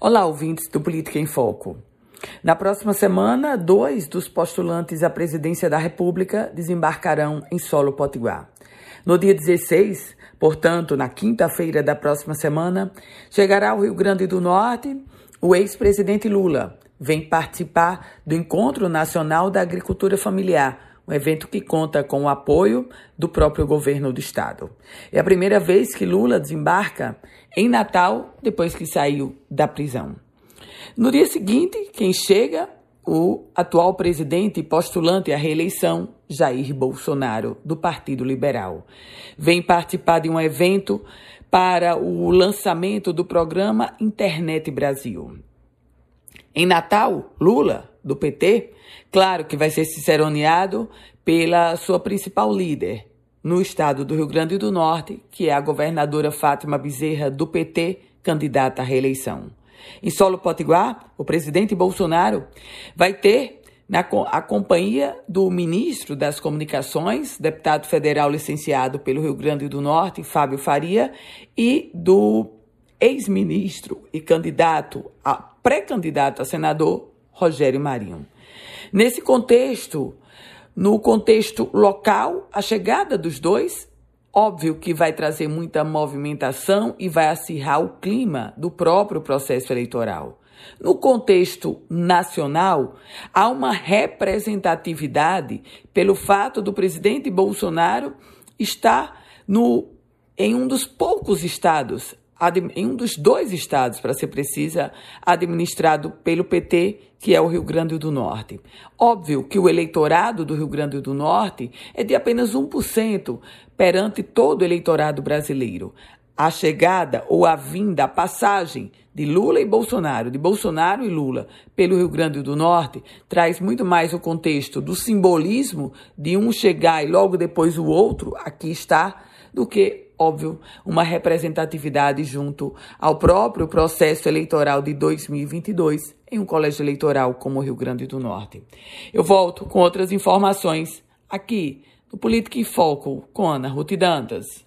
Olá, ouvintes do Política em Foco. Na próxima semana, dois dos postulantes à presidência da República desembarcarão em solo potiguar. No dia 16, portanto, na quinta-feira da próxima semana, chegará ao Rio Grande do Norte o ex-presidente Lula. Vem participar do Encontro Nacional da Agricultura Familiar, um evento que conta com o apoio do próprio governo do estado. É a primeira vez que Lula desembarca em Natal depois que saiu da prisão. No dia seguinte, quem chega? O atual presidente postulante à reeleição, Jair Bolsonaro, do Partido Liberal. Vem participar de um evento para o lançamento do programa Internet Brasil. Em Natal, Lula, do PT, claro que vai ser ciceroneado pela sua principal líder no estado do Rio Grande do Norte, que é a governadora Fátima Bezerra, do PT, candidata à reeleição. Em solo potiguar, o presidente Bolsonaro vai ter na, a companhia do ministro das Comunicações, deputado federal licenciado pelo Rio Grande do Norte, Fábio Faria, e do ex-ministro e candidato a pré-candidato a senador Rogério Marinho. Nesse contexto, no contexto local, a chegada dos dois, óbvio que vai trazer muita movimentação e vai acirrar o clima do próprio processo eleitoral. No contexto nacional, há uma representatividade pelo fato do presidente Bolsonaro estar no, em um dos poucos estados em um dos dois estados, para ser precisa, administrado pelo PT, que é o Rio Grande do Norte. Óbvio que o eleitorado do Rio Grande do Norte é de apenas 1% perante todo o eleitorado brasileiro. A chegada ou a vinda, a passagem de Lula e Bolsonaro, de Bolsonaro e Lula pelo Rio Grande do Norte, traz muito mais o contexto do simbolismo de um chegar e logo depois o outro aqui está, do que óbvio, uma representatividade junto ao próprio processo eleitoral de 2022 em um colégio eleitoral como o Rio Grande do Norte. Eu volto com outras informações aqui no Política em Foco com Ana Ruth Dantas.